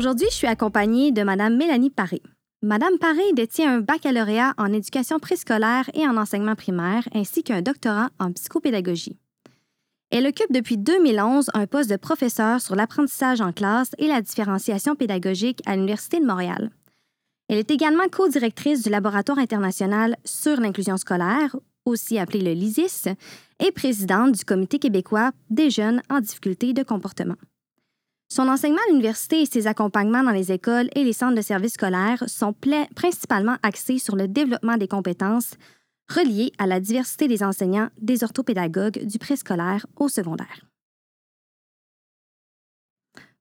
Aujourd'hui, je suis accompagnée de Mme Mélanie Paré. Madame Paré détient un baccalauréat en éducation préscolaire et en enseignement primaire, ainsi qu'un doctorat en psychopédagogie. Elle occupe depuis 2011 un poste de professeur sur l'apprentissage en classe et la différenciation pédagogique à l'Université de Montréal. Elle est également co-directrice du Laboratoire international sur l'inclusion scolaire, aussi appelé le LISIS, et présidente du Comité québécois des jeunes en difficulté de comportement. Son enseignement à l'université et ses accompagnements dans les écoles et les centres de services scolaires sont principalement axés sur le développement des compétences reliées à la diversité des enseignants, des orthopédagogues du préscolaire au secondaire.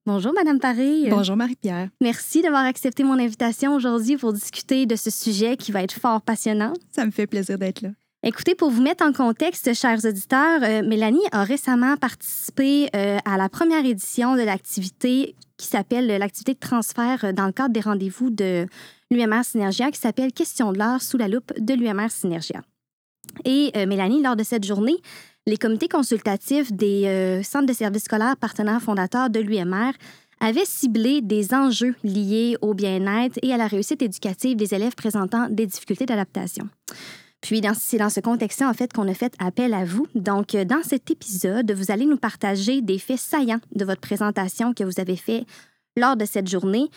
Bonjour, Madame Paré. Bonjour, Marie-Pierre. Merci d'avoir accepté mon invitation aujourd'hui pour discuter de ce sujet qui va être fort passionnant. Ça me fait plaisir d'être là. Écoutez, pour vous mettre en contexte, chers auditeurs, euh, Mélanie a récemment participé euh, à la première édition de l'activité qui s'appelle l'activité de transfert euh, dans le cadre des rendez-vous de l'UMR Synergia qui s'appelle Question de l'art sous la loupe de l'UMR Synergia. Et Mélanie, lors de cette journée, les comités consultatifs des centres de services scolaires partenaires fondateurs de l'UMR avaient ciblé des enjeux liés au bien-être et à la réussite éducative des élèves présentant des difficultés d'adaptation. Puis, c'est dans ce contexte-là, en fait, qu'on a fait appel à vous. Donc, euh, dans cet épisode, vous allez nous partager des faits saillants de votre présentation que vous avez fait lors de cette journée.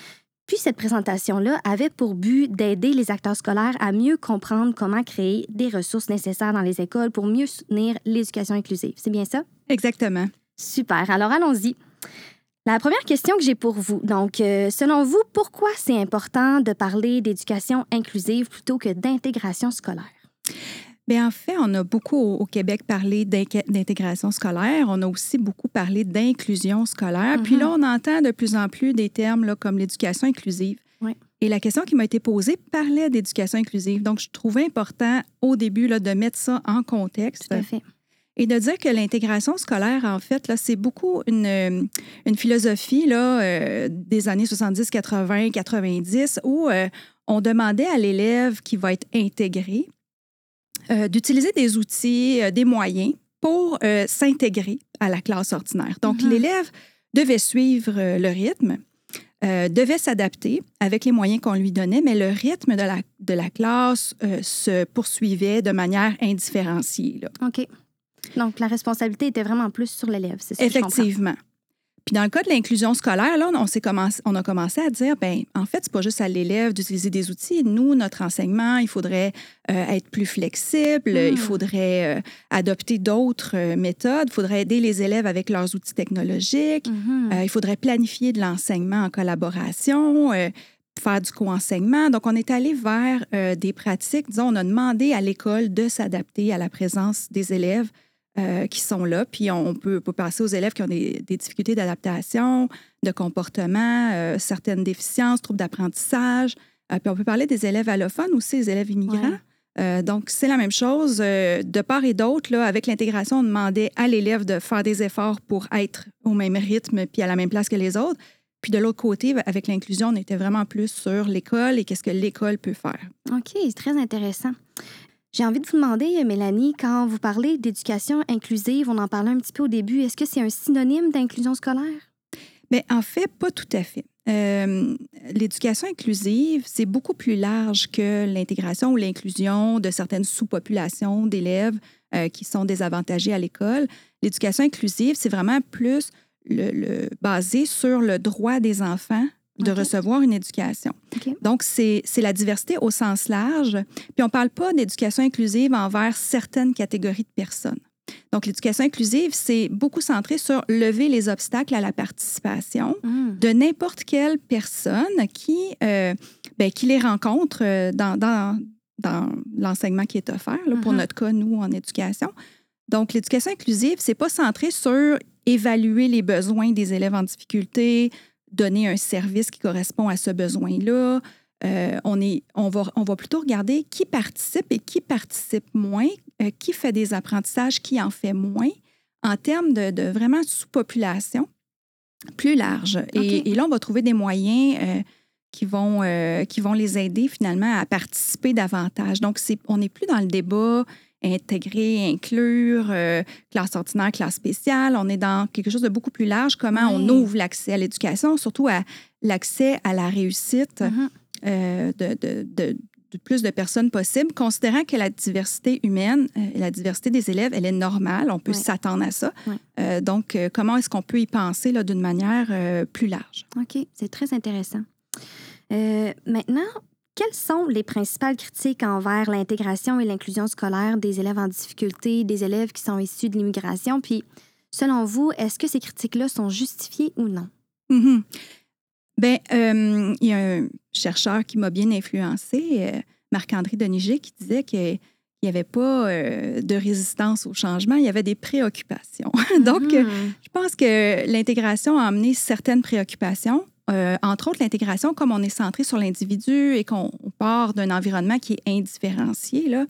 Puis, cette présentation-là avait pour but d'aider les acteurs scolaires à mieux comprendre comment créer des ressources nécessaires dans les écoles pour mieux soutenir l'éducation inclusive. C'est bien ça? Exactement. Super. Alors, allons-y. La première question que j'ai pour vous, donc, euh, selon vous, pourquoi c'est important de parler d'éducation inclusive plutôt que d'intégration scolaire? Bien, en fait, on a beaucoup au Québec parlé d'intégration scolaire. On a aussi beaucoup parlé d'inclusion scolaire. Puis là, mm-hmm. on entend de plus en plus des termes là, comme l'éducation inclusive. Et la question qui m'a été posée parlait d'éducation inclusive. Donc, je trouvais important au début là, de mettre ça en contexte. Tout à fait. Et de dire que l'intégration scolaire, en fait, là, c'est beaucoup une, une philosophie là, euh, des années 70, 80, 90 où euh, on demandait à l'élève qui va être intégré euh, d'utiliser des outils, euh, des moyens pour euh, s'intégrer à la classe ordinaire. Donc, mm-hmm. l'élève devait suivre le rythme, devait s'adapter avec les moyens qu'on lui donnait, mais le rythme de la, de la classe se poursuivait de manière indifférenciée. OK. Donc, la responsabilité était vraiment plus sur l'élève, c'est ça? Effectivement. Puis dans le cas de l'inclusion scolaire, là, on, commencé, on a commencé à dire, ben en fait, c'est pas juste à l'élève d'utiliser des outils. Nous, notre enseignement, il faudrait euh, être plus flexible, il hmm. faudrait euh, adopter d'autres euh, méthodes, il faudrait aider les élèves avec leurs outils technologiques, mm-hmm. il faudrait planifier de l'enseignement en collaboration, faire du co-enseignement. Donc, on est allé vers des pratiques, disons, on a demandé à l'école de s'adapter à la présence des élèves euh, qui sont là. Puis on peut, passer aux élèves qui ont des, difficultés d'adaptation, de comportement, euh, certaines déficiences, troubles d'apprentissage. Euh, puis on peut parler des élèves allophones aussi, des élèves immigrants. donc, c'est la même chose. de part et d'autre, avec l'intégration, on demandait à l'élève de faire des efforts pour être au même rythme puis à la même place que les autres. Puis de l'autre côté, avec l'inclusion, on était vraiment plus sur l'école et qu'est-ce que l'école peut faire. OK, c'est très intéressant. J'ai envie de vous demander, Mélanie, quand vous parlez d'éducation inclusive, on en parlait un petit peu au début, est-ce que c'est un synonyme d'inclusion scolaire? Bien, en fait, pas tout à fait. Euh, l'éducation inclusive, c'est beaucoup plus large que l'intégration ou l'inclusion de certaines sous-populations d'élèves euh, qui sont désavantagés à l'école. L'éducation inclusive, c'est vraiment plus le, basé sur le droit des enfants de recevoir une éducation. Donc, c'est la diversité au sens large. Puis, on ne parle pas d'éducation inclusive envers certaines catégories de personnes. Donc, l'éducation inclusive, c'est beaucoup centré sur lever les obstacles à la participation hmm. de n'importe quelle personne qui, euh, ben, qui les rencontre euh, dans, dans, dans l'enseignement qui est offert, pour uh-huh. notre cas, nous, en éducation. Donc, l'éducation inclusive, c'est pas centré sur évaluer les besoins des élèves en difficulté, donner un service qui correspond à ce besoin-là. Euh, on, est, on, va, on va plutôt regarder qui participe et qui participe moins, euh, qui fait des apprentissages, qui en fait moins, en termes de, de vraiment sous-population plus large. Et, là, on va trouver des moyens euh, qui vont, qui vont les aider finalement à participer davantage. Donc, c'est, on n'est plus dans le débat intégrer, inclure, euh, classe ordinaire, classe spéciale. On est dans quelque chose de beaucoup plus large, comment on ouvre l'accès à l'éducation, surtout à l'accès à la réussite euh, de, de- de- de plus de personnes possible, considérant que la diversité humaine, euh, la diversité des élèves, elle est normale, on peut s'attendre à ça. Donc, comment est-ce qu'on peut y penser d'une manière plus large? OK, c'est très intéressant. Maintenant, quelles sont les principales critiques envers l'intégration et l'inclusion scolaire des élèves en difficulté, des élèves qui sont issus de l'immigration? Puis, selon vous, est-ce que ces critiques-là sont justifiées ou non? Mhm. Ben, euh, il y a un chercheur qui m'a bien influencé, euh, Marc-André Deniger, qui disait qu'il n'y avait pas euh, de résistance au changement, il y avait des préoccupations. Donc, Mhm. je pense que l'intégration a amené certaines préoccupations. Euh, entre autres, l'intégration, comme on est centré sur l'individu et qu'on on part d'un environnement qui est indifférencié, là,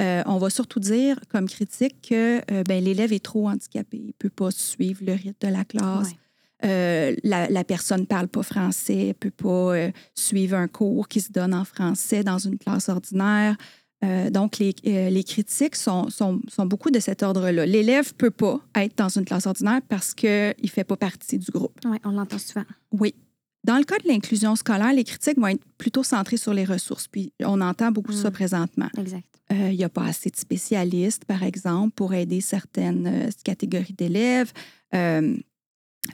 euh, on va surtout dire comme critique que euh, ben, l'élève est trop handicapé, il ne peut pas suivre le rythme de la classe. Ouais. La, la personne ne parle pas français, ne peut pas suivre un cours qui se donne en français dans une classe ordinaire. Euh, donc, les, euh, les critiques sont, sont, sont beaucoup de cet ordre-là. L'élève ne peut pas être dans une classe ordinaire parce qu'il ne fait pas partie du groupe. Oui, on l'entend souvent. Oui. Dans le cas de l'inclusion scolaire, les critiques vont être plutôt centrées sur les ressources. Puis, on entend beaucoup ça Mm. présentement. Exact. Euh, Il n'y a pas assez de spécialistes, par exemple, pour aider certaines euh, catégories d'élèves. Euh,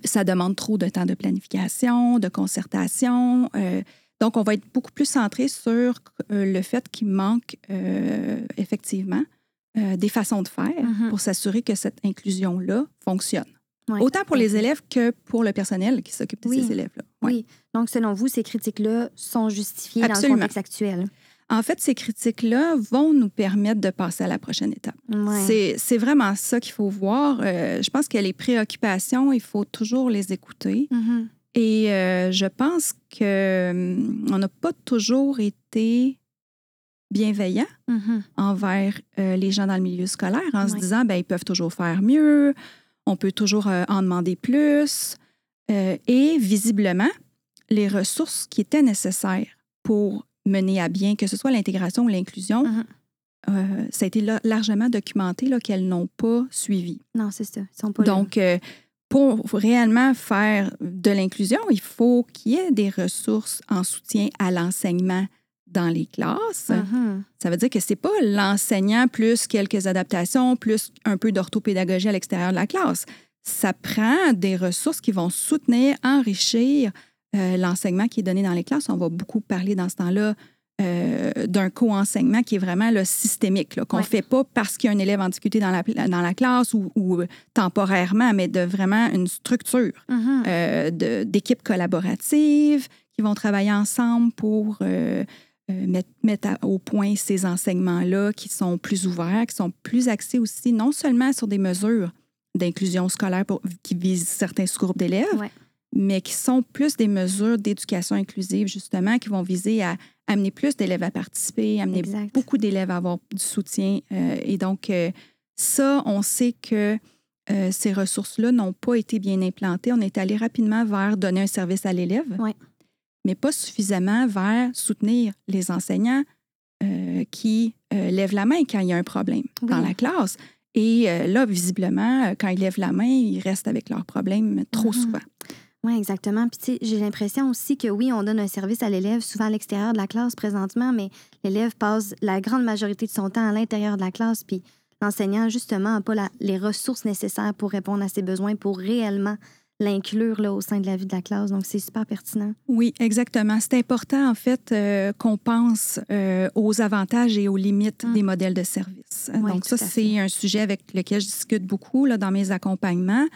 ça demande trop de temps de planification, de concertation. Euh, donc, on va être beaucoup plus centré sur euh, le fait qu'il manque euh, effectivement euh, des façons de faire Mhm. pour s'assurer que cette inclusion-là fonctionne. Ouais, Autant pour les élèves que pour le personnel qui s'occupe de Oui. ces élèves-là. Ouais. Oui. Donc, selon vous, ces critiques-là sont justifiées Absolument. dans le contexte actuel? En fait, ces critiques-là vont nous permettre de passer à la prochaine étape. Ouais. C'est- vraiment ça qu'il faut voir. Euh, je pense que les préoccupations, il faut toujours les écouter. Mhm. Et euh, je pense qu'on n'a pas toujours été bienveillant Mhm. envers euh, les gens dans le milieu scolaire en se disant ben ils peuvent toujours faire mieux, on peut toujours euh, en demander plus. Euh, et visiblement, les ressources qui étaient nécessaires pour mener à bien, que ce soit l'intégration ou l'inclusion, Mhm. euh, ça a été la- largement documenté qu'elles n'ont pas suivi. Non, c'est ça. Ils sont pas. Donc, euh, pour réellement faire de l'inclusion, il faut qu'il y ait des ressources en soutien à l'enseignement dans les classes. Mhm. Ça veut dire que c'est pas l'enseignant plus quelques adaptations, plus un peu d'orthopédagogie à l'extérieur de la classe. Ça prend des ressources qui vont soutenir, enrichir euh, l'enseignement qui est donné dans les classes. On va beaucoup parler dans ce temps-là euh, d'un co-enseignement qui est vraiment là, systémique, là, qu'on ne Ouais. fait pas parce qu'il y a un élève en difficulté dans la, dans la classe ou, ou temporairement, mais de vraiment une structure euh, de- d'équipes collaboratives qui vont travailler ensemble pour euh, euh, mettre, mettre à- au point ces enseignements-là qui sont plus ouverts, qui sont plus axés aussi non seulement sur des mesures d'inclusion scolaire pour- qui visent certains sous-groupes d'élèves, Ouais. mais qui sont plus des mesures d'éducation inclusive, justement, qui vont viser à amener plus d'élèves à participer, amener Exact. beaucoup d'élèves à avoir du soutien. Euh, et donc, euh, ça, on sait que ces ressources-là n'ont pas été bien implantées. On est allé rapidement vers donner un service à l'élève, Ouais. Mais pas suffisamment vers soutenir les enseignants euh, qui euh, lèvent la main quand il y a un problème Oui. dans la classe. Et euh, là, visiblement, quand ils lèvent la main, ils restent avec leurs problèmes trop Mhm. souvent. Oui, exactement. Puis, tu sais, j'ai l'impression aussi que oui, on donne un service à l'élève, souvent à l'extérieur de la classe présentement, mais l'élève passe la grande majorité de son temps à l'intérieur de la classe. Puis, l'enseignant, justement, n'a pas la- les ressources nécessaires pour répondre à ses besoins, pour réellement l'inclure là, au sein de la vie de la classe. Donc, c'est super pertinent. Oui, exactement. C'est important, en fait, euh, qu'on pense euh, aux avantages et aux limites Mm. des modèles de service. Oui, Donc, ça, c'est un sujet avec lequel je discute beaucoup là, dans mes accompagnements.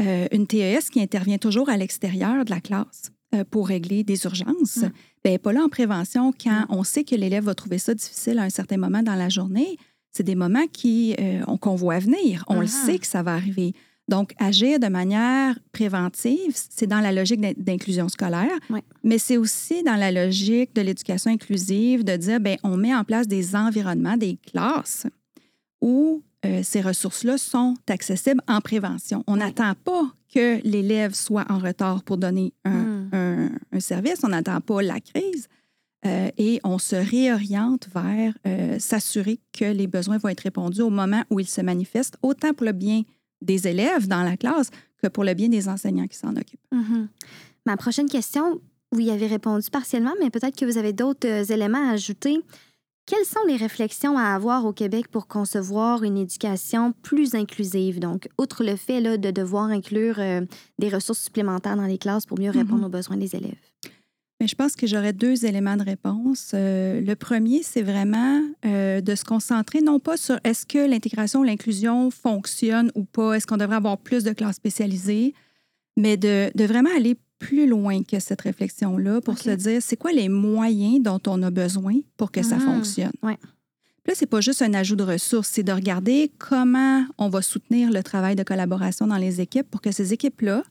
Euh, une TES qui intervient toujours à l'extérieur de la classe pour régler des urgences, ben, elle n'est pas là en prévention quand on sait que l'élève va trouver ça difficile à un certain moment dans la journée. C'est des moments qui, on- qu'on voit venir. On le sait que ça va arriver. Donc, agir de manière préventive, c'est dans la logique d'in- d'inclusion scolaire, mais c'est aussi dans la logique de l'éducation inclusive de dire, ben, on met en place des environnements, des classes où euh, ces ressources-là sont accessibles en prévention. On n'attend pas que l'élève soit en retard pour donner un, Hmm. un- un service. On n'attend pas la crise. euh, et on se réoriente vers euh, s'assurer que les besoins vont être répondus au moment où ils se manifestent, autant pour le bien des élèves dans la classe que pour le bien des enseignants qui s'en occupent. Mhm. Ma prochaine question, vous y avez répondu partiellement, mais peut-être que vous avez d'autres euh, éléments à ajouter. Quelles sont les réflexions à avoir au Québec pour concevoir une éducation plus inclusive? Donc, outre le fait là, de devoir inclure euh, des ressources supplémentaires dans les classes pour mieux répondre Mhm. aux besoins des élèves. Mais je pense que j'aurais deux éléments de réponse. Euh, le premier, c'est vraiment euh, de se concentrer non pas sur est-ce que l'intégration ou l'inclusion fonctionne ou pas, est-ce qu'on devrait avoir plus de classes spécialisées, mais de, de vraiment aller plus loin que cette réflexion-là pour se dire c'est quoi les moyens dont on a besoin pour que ça Mhm. fonctionne? Ouais. Puis Là, c'est pas juste un ajout de ressources, c'est de regarder comment on va soutenir le travail de collaboration dans les équipes pour que ces équipes-là,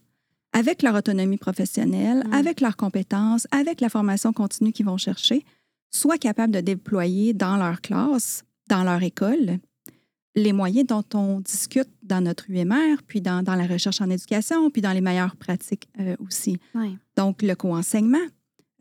avec leur autonomie professionnelle, Mm. avec leurs compétences, avec la formation continue qu'ils vont chercher, soient capables de déployer dans leur classe, dans leur école, les moyens dont on discute dans notre UMR, puis dans, dans la recherche en éducation, puis dans les meilleures pratiques euh, aussi. Oui. Donc, le co-enseignement,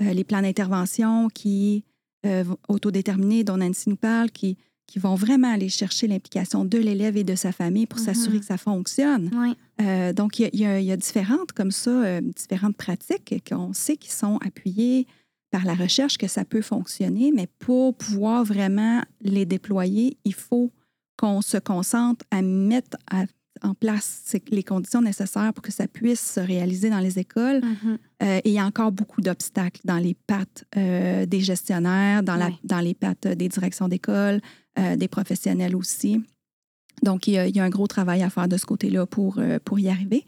euh, les plans d'intervention qui euh, vont- autodéterminés dont Nancy nous parle, qui, qui vont vraiment aller chercher l'implication de l'élève et de sa famille pour Mhm. s'assurer que ça fonctionne. Oui. Euh, donc, y y, il y a différentes, comme ça, euh, différentes pratiques qu'on sait qui sont appuyées par la recherche que ça peut fonctionner, mais pour pouvoir vraiment les déployer, il faut qu'on se concentre à mettre à- en place les conditions nécessaires pour que ça puisse se réaliser dans les écoles. Mhm. Euh, et il y a encore beaucoup d'obstacles dans les pattes euh, des gestionnaires, dans, la- dans les pattes des directions d'école, euh, des professionnels aussi. Donc, il y, a, il y a un gros travail à faire de ce côté-là pour, euh, pour y arriver.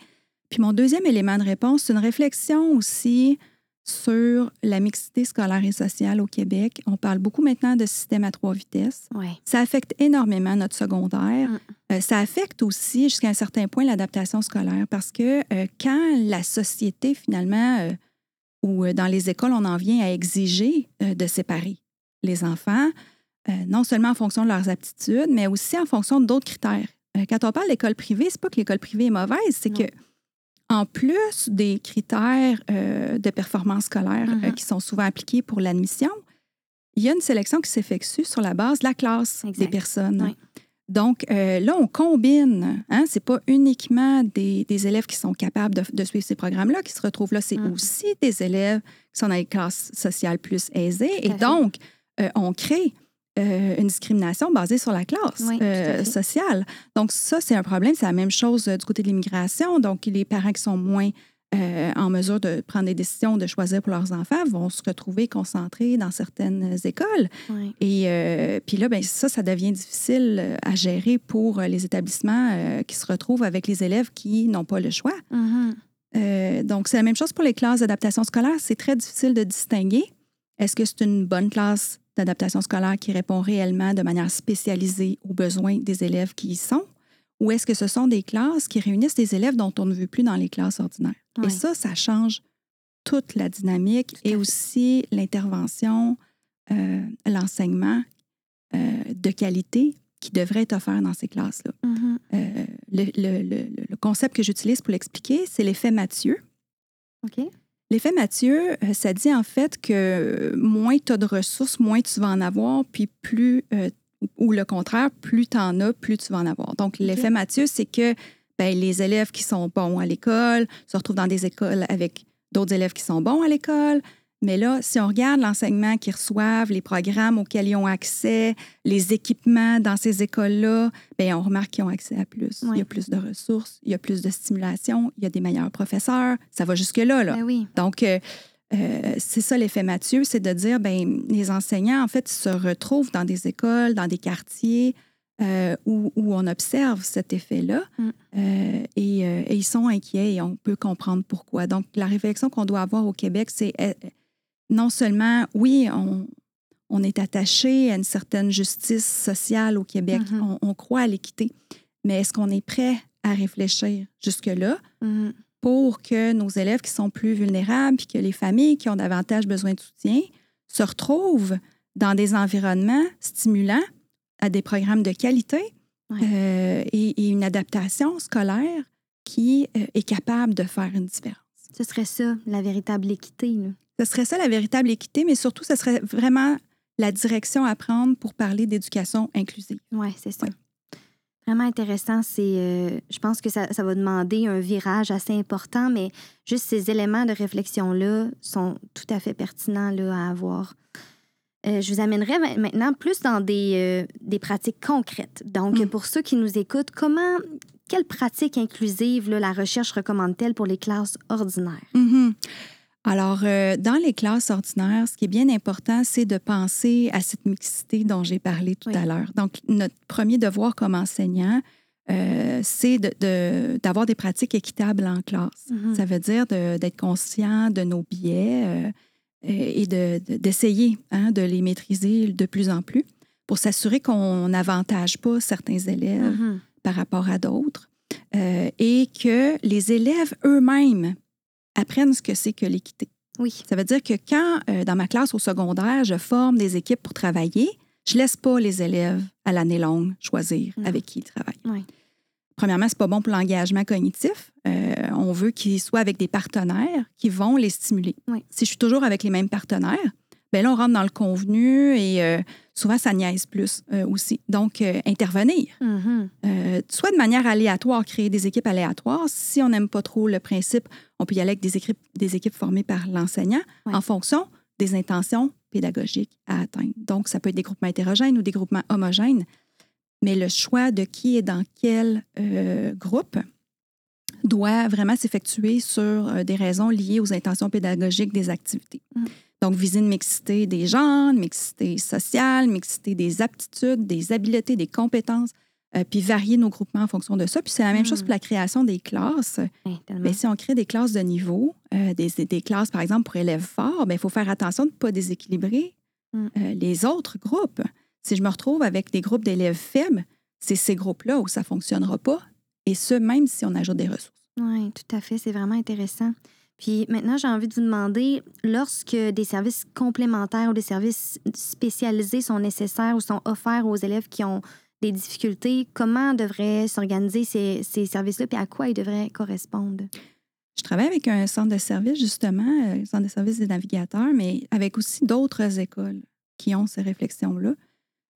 Puis mon deuxième élément de réponse, c'est une réflexion aussi sur la mixité scolaire et sociale au Québec. On parle beaucoup maintenant de système à trois vitesses. Ça affecte énormément notre secondaire. Mm. Euh, ça affecte aussi jusqu'à un certain point l'adaptation scolaire parce que euh, quand la société finalement euh, ou dans les écoles on en vient à exiger de séparer les enfants, non seulement en fonction de leurs aptitudes, mais aussi en fonction d'autres critères. Quand on parle d'école privée, c'est pas que l'école privée est mauvaise, c'est que en plus des critères euh, de performance scolaire euh, Mhm. qui sont souvent appliqués pour l'admission, il y a une sélection qui s'effectue sur la base de la classe Exact. des personnes. Oui. Donc euh, là, on combine. Hein, c'est pas uniquement des, des élèves qui sont capables de, de suivre ces programmes-là qui se retrouvent là, c'est Mhm. aussi des élèves qui sont dans les classes sociales plus aisées. Et donc, on crée euh, une discrimination basée sur la classe Oui, euh, sociale. Donc ça, c'est un problème. C'est la même chose euh, du côté de l'immigration. Donc, les parents qui sont moins en mesure de prendre des décisions, de choisir pour leurs enfants, vont se retrouver concentrés dans certaines écoles. Oui. Et puis là, ben, ça, ça devient difficile à gérer pour les établissements qui se retrouvent avec les élèves qui n'ont pas le choix. Mhm. Euh, donc, c'est la même chose pour les classes d'adaptation scolaire. C'est très difficile de distinguer. Est-ce que c'est une bonne classe d'adaptation scolaire qui répond réellement de manière spécialisée aux besoins des élèves qui y sont? Ou est-ce que ce sont des classes qui réunissent des élèves dont on ne veut plus dans les classes ordinaires? Et ça, ça change toute la dynamique Tout et aussi l'intervention, euh, l'enseignement euh, de qualité qui devrait être offert dans ces classes-là. Mhm. Euh, le, le- le- le concept que j'utilise pour l'expliquer, c'est l'effet Mathieu. OK. L'effet Mathieu, euh, ça dit en fait que moins tu as de ressources, moins tu vas en avoir, puis plus, euh, ou le contraire, plus tu en as, plus tu vas en avoir. Donc, l'effet Mathieu, c'est que ben, les élèves qui sont bons à l'école se retrouvent dans des écoles avec d'autres élèves qui sont bons à l'école. Mais là, si on regarde l'enseignement qu'ils reçoivent, les programmes auxquels ils ont accès, les équipements dans ces écoles-là, bien, on remarque qu'ils ont accès à plus. Il y a plus de ressources, il y a plus de stimulation, il y a des meilleurs professeurs. Ça va jusque-là. Là. Ben oui. Donc, euh, euh, c'est ça l'effet Mathieu, c'est de dire, ben les enseignants, en fait, se retrouvent dans des écoles, dans des quartiers euh, où, où on observe cet effet-là Mm. euh, et, euh, et ils sont inquiets et on peut comprendre pourquoi. Donc, la réflexion qu'on doit avoir au Québec, c'est non seulement, oui, on, on est attaché à une certaine justice sociale au Québec, Mhm. on, on croit à l'équité, mais est-ce qu'on est prêt à réfléchir jusque-là? Mhm. pour que nos élèves qui sont plus vulnérables, puis que les familles qui ont davantage besoin de soutien se retrouvent dans des environnements stimulants, à des programmes de qualité Ouais. euh, et, et une adaptation scolaire qui euh, est capable de faire une différence? Ce serait ça, la véritable équité. Là. Ce serait ça la véritable équité, mais surtout, ce serait vraiment la direction à prendre pour parler d'éducation inclusive. Oui, c'est ça. Vraiment intéressant. C'est, euh, je pense que ça, ça, va demander un virage assez important, mais juste ces éléments de réflexion-là sont tout à fait pertinents là, à avoir. Euh, je vous amènerai maintenant plus dans des, euh, des pratiques concrètes. Donc, mm. pour ceux qui nous écoutent, comment, quelles pratiques inclusives la recherche recommande-t-elle pour les classes ordinaires? Mm-hmm. Alors, euh, dans les classes ordinaires, ce qui est bien important, c'est de penser à cette mixité dont j'ai parlé tout à l'heure. Donc, notre premier devoir comme enseignant, euh, c'est d'avoir des pratiques équitables en classe. Mm-hmm. Ça veut dire d'être conscient de nos biais euh, et d'essayer hein, de, les maîtriser de plus en plus pour s'assurer qu'on n'avantage pas certains élèves mm-hmm. par rapport à d'autres et que les élèves eux-mêmes apprennent ce que c'est que l'équité. Oui. Ça veut dire que quand, euh, dans ma classe au secondaire, je forme des équipes pour travailler, je laisse pas les élèves à l'année longue choisir avec qui ils travaillent. Oui. Premièrement, c'est pas bon pour l'engagement cognitif. Euh, on veut qu'ils soient avec des partenaires qui vont les stimuler. Oui. Si je suis toujours avec les mêmes partenaires, bien là, on rentre dans le convenu et euh, souvent, ça niaise plus euh, aussi. Donc, euh, intervenir, mm-hmm. soit de manière aléatoire, créer des équipes aléatoires. Si on n'aime pas trop le principe, on peut y aller avec des équipes, des équipes formées par l'enseignant en fonction des intentions pédagogiques à atteindre. Donc, ça peut être des groupements hétérogènes ou des groupements homogènes, mais le choix de qui est dans quel groupe doit vraiment s'effectuer sur des raisons liées aux intentions pédagogiques des activités. Mm. Donc, viser une mixité des genres, une mixité sociale, une mixité des aptitudes, des habiletés, des compétences, euh, puis varier nos groupements en fonction de ça. Puis c'est la même chose hmm. pour la création des classes. Mais si on crée des classes de niveau, euh, des, des, classes, par exemple, pour élèves forts, il faut faire attention de ne pas déséquilibrer hmm. euh, les autres groupes. Si je me retrouve avec des groupes d'élèves faibles, c'est ces groupes-là où ça ne fonctionnera pas, et ce, même si on ajoute des ressources. Oui, tout à fait. C'est vraiment intéressant. Puis maintenant, j'ai envie de vous demander, lorsque des services complémentaires ou des services spécialisés sont nécessaires ou sont offerts aux élèves qui ont des difficultés, comment devraient s'organiser ces, ces services-là et à quoi ils devraient correspondre? Je travaille avec un centre de service, justement, euh, le centre de service des navigateurs, mais avec aussi d'autres écoles qui ont ces réflexions-là.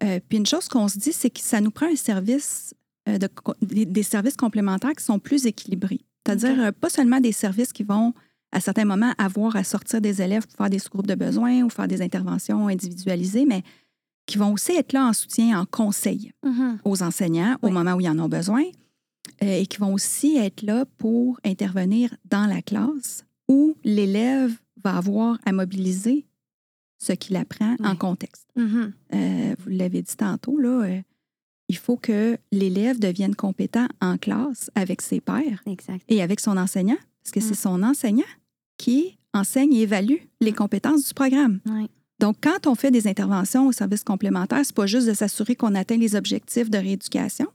Euh, puis une chose qu'on se dit, c'est que ça nous prend un service, euh, de, des, services complémentaires qui sont plus équilibrés. C'est-à-dire pas seulement des services qui vont à certains moments, avoir à sortir des élèves pour faire des sous-groupes de besoins ou faire des interventions individualisées, mais qui vont aussi être là en soutien, en conseil mm-hmm. aux enseignants au moment où ils en ont besoin euh, et qui vont aussi être là pour intervenir dans la classe où l'élève va avoir à mobiliser ce qu'il apprend en contexte. Mm-hmm. Euh, vous l'avez dit tantôt, là, euh, il faut que l'élève devienne compétent en classe avec ses pairs et avec son enseignant parce que c'est mm. son enseignant qui enseigne et évalue les compétences du programme. Donc, quand on fait des interventions au service complémentaire, c'est pas juste de s'assurer qu'on atteint les objectifs de rééducation,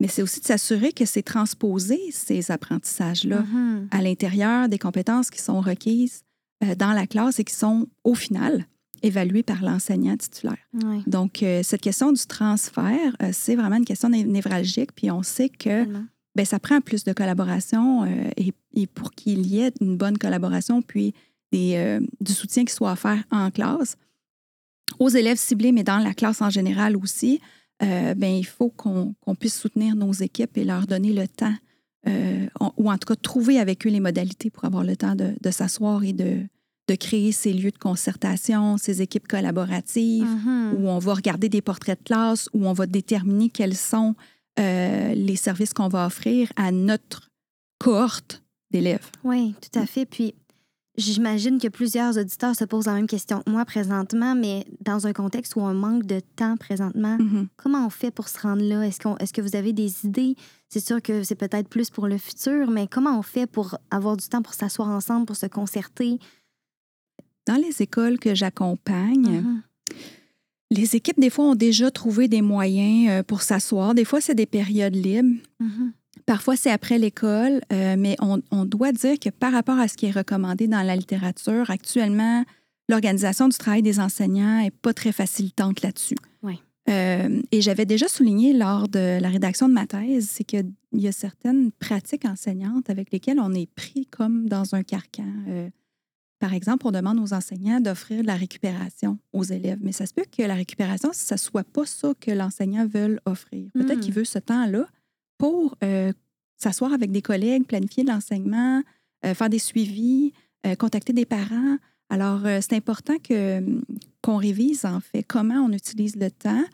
mais c'est aussi de s'assurer que c'est transposé, ces apprentissages-là, mm-hmm. à l'intérieur des compétences qui sont requises euh, dans la classe et qui sont, au final, évaluées par l'enseignant titulaire. Donc, euh, cette question du transfert, euh, c'est vraiment une question névralgique, puis on sait que Bien, ça prend plus de collaboration euh, et, pour qu'il y ait une bonne collaboration, puis des, euh, du soutien qui soit offert en classe, aux élèves ciblés, mais dans la classe en général aussi, euh, bien, il faut qu'on puisse soutenir nos équipes et leur donner le temps, ou en tout cas trouver avec eux les modalités pour avoir le temps de, s'asseoir et de, de créer ces lieux de concertation, ces équipes collaboratives, mm-hmm. où on va regarder des portraits de classe, où on va déterminer quels sont euh, les services qu'on va offrir à notre cohorte d'élèves. Oui, tout à fait. Puis, j'imagine que plusieurs auditeurs se posent la même question que moi présentement, mais dans un contexte où on manque de temps présentement, mm-hmm. comment on fait pour se rendre là? Est-ce, qu'on, est-ce que vous avez des idées? C'est sûr que c'est peut-être plus pour le futur, mais comment on fait pour avoir du temps pour s'asseoir ensemble, pour se concerter? Dans les écoles que j'accompagne, Mm-hmm. Les équipes, des fois, ont déjà trouvé des moyens euh, pour s'asseoir. Des fois, c'est des périodes libres. Mm-hmm. Parfois, c'est après l'école, euh, mais on, doit dire que par rapport à ce qui est recommandé dans la littérature, actuellement, l'organisation du travail des enseignants n'est pas très facilitante là-dessus. Oui. Euh, et j'avais déjà souligné lors de la rédaction de ma thèse, c'est qu'il y a certaines pratiques enseignantes avec lesquelles on est pris comme dans un carcan. Euh, par exemple, on demande aux enseignants d'offrir de la récupération aux élèves, mais ça se peut que la récupération, ça ne soit pas ça que l'enseignant veut offrir. Peut-être Hmm. qu'il veut ce temps-là pour euh, s'asseoir avec des collègues, planifier l'enseignement, euh, faire des suivis, euh, contacter des parents. Alors, c'est important que, qu'on révise, en fait, comment on utilise le temps,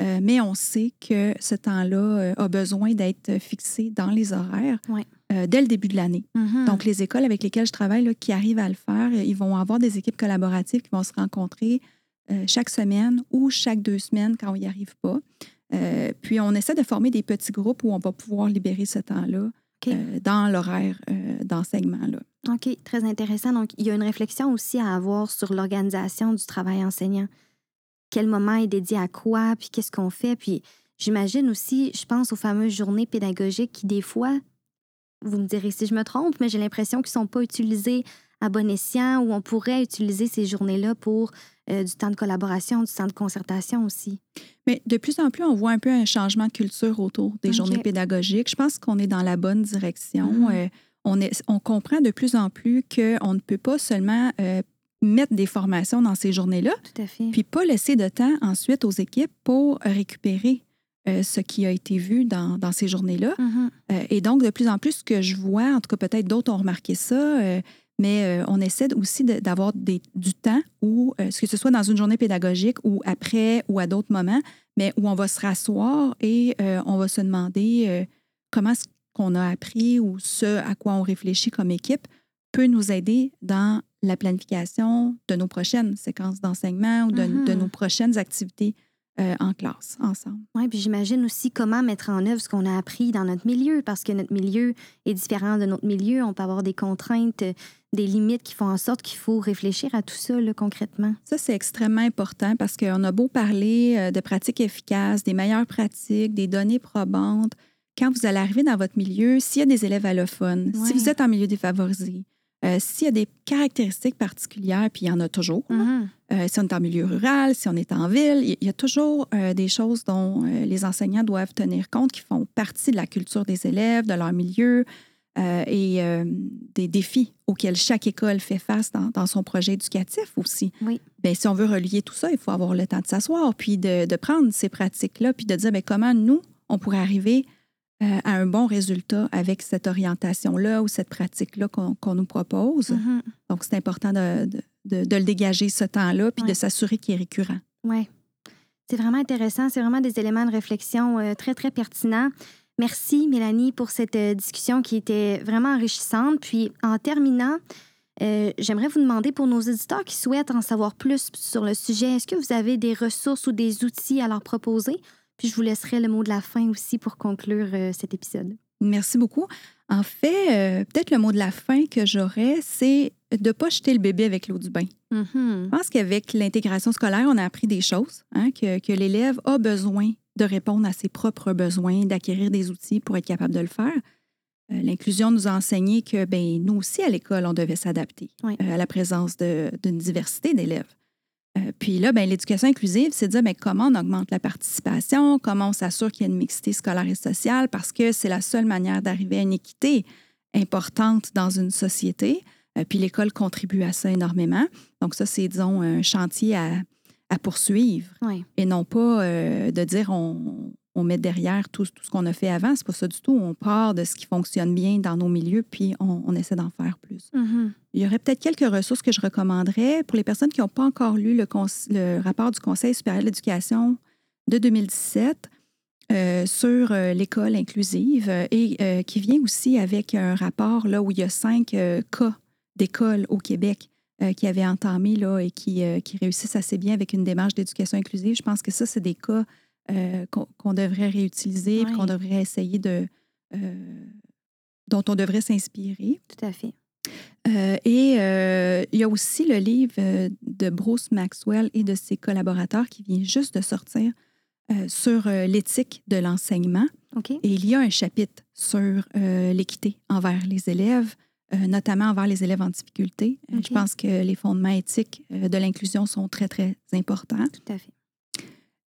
euh, mais on sait que ce temps-là euh, a besoin d'être fixé dans les horaires Ouais. euh, dès le début de l'année. Mhm. Donc, les écoles avec lesquelles je travaille, là, qui arrivent à le faire, ils vont avoir des équipes collaboratives qui vont se rencontrer euh, chaque semaine ou chaque deux semaines quand on n'y arrive pas. Puis, on essaie de former des petits groupes où on va pouvoir libérer ce temps-là dans l'horaire d'enseignement. OK, très intéressant. Donc, il y a une réflexion aussi à avoir sur l'organisation du travail enseignant. Quel moment est dédié à quoi, puis qu'est-ce qu'on fait. Puis, j'imagine aussi, je pense aux fameuses journées pédagogiques qui, des fois, vous me direz si je me trompe, mais j'ai l'impression qu'ils ne sont pas utilisés à bon escient ou on pourrait utiliser ces journées-là pour euh, du temps de collaboration, du temps de concertation aussi. Mais de plus en plus, on voit un peu un changement de culture autour des journées pédagogiques. Je pense qu'on est dans la bonne direction. Mhm. Euh, on, est, on comprend de plus en plus qu'on ne peut pas seulement euh, mettre des formations dans ces journées-là, Tout à fait. puis pas laisser de temps ensuite aux équipes pour récupérer euh, ce qui a été vu dans, dans ces journées-là. Mhm. Euh, et donc, de plus en plus, ce que je vois, en tout cas peut-être d'autres ont remarqué ça, euh, mais on essaie aussi d'avoir du temps où, que ce soit dans une journée pédagogique ou après ou à d'autres moments, mais où on va se rasseoir et on va se demander comment ce qu'on a appris ou ce à quoi on réfléchit comme équipe peut nous aider dans la planification de nos prochaines séquences d'enseignement ou de, Mhm. de nos prochaines activités euh, en classe ensemble. Oui, puis j'imagine aussi comment mettre en œuvre ce qu'on a appris dans notre milieu, parce que notre milieu est différent de notre milieu. On peut avoir des contraintes, des limites qui font en sorte qu'il faut réfléchir à tout ça là, concrètement. Ça, c'est extrêmement important parce qu'on a beau parler euh, de pratiques efficaces, des meilleures pratiques, des données probantes. Quand vous allez arriver dans votre milieu, s'il y a des élèves allophones, si vous êtes en milieu défavorisé, euh, s'il y a des caractéristiques particulières, puis il y en a toujours, Mhm. euh, si on est en milieu rural, si on est en ville, il y- a toujours euh, des choses dont les enseignants doivent tenir compte qui font partie de la culture des élèves, de leur milieu et des défis auxquels chaque école fait face dans, dans son projet éducatif aussi. Oui. Bien, si on veut relier tout ça, il faut avoir le temps de s'asseoir, puis de, de prendre ces pratiques-là, puis de dire bien, comment nous, on pourrait arriver à un bon résultat avec cette orientation-là ou cette pratique-là qu'on nous propose. Mhm. Donc, c'est important de, de- de- de le dégager ce temps-là, puis Ouais. de s'assurer qu'il est récurrent. Oui. C'est vraiment intéressant. C'est vraiment des éléments de réflexion euh, très, très pertinents. Merci, Mélanie, pour cette euh, discussion qui était vraiment enrichissante. Puis, en terminant, euh, j'aimerais vous demander pour nos éditeurs qui souhaitent en savoir plus sur le sujet, est-ce que vous avez des ressources ou des outils à leur proposer? Puis, je vous laisserai le mot de la fin aussi pour conclure euh, cet épisode. Merci beaucoup. En fait, euh, peut-être le mot de la fin que j'aurais, c'est de ne pas jeter le bébé avec l'eau du bain. Mhm. Je pense qu'avec l'intégration scolaire, on a appris des choses, hein, que, que l'élève a besoin de répondre à ses propres besoins, d'acquérir des outils pour être capable de le faire. Euh, L'inclusion nous a enseigné que ben, nous aussi, à l'école, on devait s'adapter Oui. euh, à la présence d'une diversité d'élèves. Euh, puis là, ben, l'éducation inclusive, c'est de dire ben, comment on augmente la participation, comment on s'assure qu'il y a une mixité scolaire et sociale, parce que c'est la seule manière d'arriver à une équité importante dans une société. Euh, puis l'école contribue à ça énormément. Donc ça, c'est, disons, un chantier à, à poursuivre Oui. et non pas euh, de dire on, on met derrière tout, tout ce qu'on a fait avant. C'est pas ça du tout. On part de ce qui fonctionne bien dans nos milieux, puis on, on essaie d'en faire plus. Mhm. Il y aurait peut-être quelques ressources que je recommanderais pour les personnes qui n'ont pas encore lu le, rapport du Conseil supérieur de l'éducation de 2017 euh, sur euh, l'école inclusive euh, et euh, qui vient aussi avec un rapport là, où il y a cinq cas d'écoles au Québec qui avaient entamé là, et qui, qui réussissent assez bien avec une démarche d'éducation inclusive. Je pense que ça, c'est des cas euh, qu'on devrait réutiliser, qu'on devrait essayer de... euh, dont on devrait s'inspirer. Tout à fait. Euh, et euh, il y a aussi le livre de Bruce Maxwell et de ses collaborateurs qui vient juste de sortir euh, sur l'éthique de l'enseignement. OK. Et il y a un chapitre sur l'équité envers les élèves, notamment envers les élèves en difficulté. Je pense que les fondements éthiques de l'inclusion sont très, très importants. Tout à fait.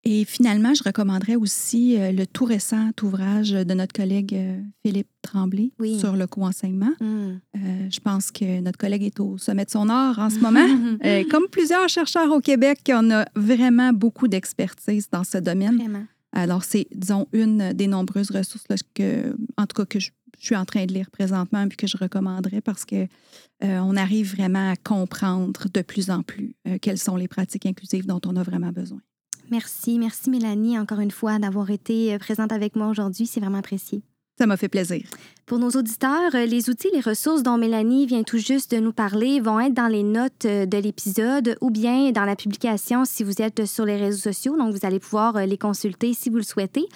Et finalement, je recommanderais aussi euh, le tout récent ouvrage de notre collègue euh, Philippe Tremblay Oui. sur le co-enseignement. Hmm. Euh, je pense que notre collègue est au sommet de son art en ce moment. Euh, comme plusieurs chercheurs au Québec, on a vraiment beaucoup d'expertise dans ce domaine. Vraiment. Alors, c'est, disons, une des nombreuses ressources là, que, en tout cas, que je, je suis en train de lire présentement puis que je recommanderais parce que euh, on arrive vraiment à comprendre de plus en plus quelles sont les pratiques inclusives dont on a vraiment besoin. Merci, merci Mélanie encore une fois d'avoir été euh, présente avec moi aujourd'hui. C'est vraiment apprécié. Ça m'a fait plaisir. Pour nos auditeurs, euh, les outils, les ressources dont Mélanie vient tout juste de nous parler vont être dans les notes euh, de l'épisode ou bien dans la publication si vous êtes sur les réseaux sociaux. Donc, vous allez pouvoir les consulter si vous le souhaitez.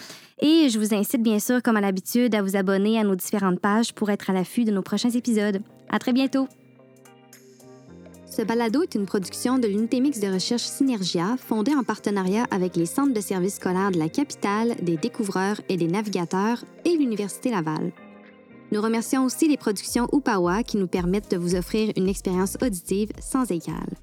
Et je vous incite bien sûr, comme à l'habitude, à vous abonner à nos différentes pages pour être à l'affût de nos prochains épisodes. À très bientôt! Ce balado est une production de l'unité mixte de recherche Synergia, fondée en partenariat avec les centres de services scolaires de la capitale, des découvreurs et des navigateurs et l'Université Laval. Nous remercions aussi les productions Upawa qui nous permettent de vous offrir une expérience auditive sans égale.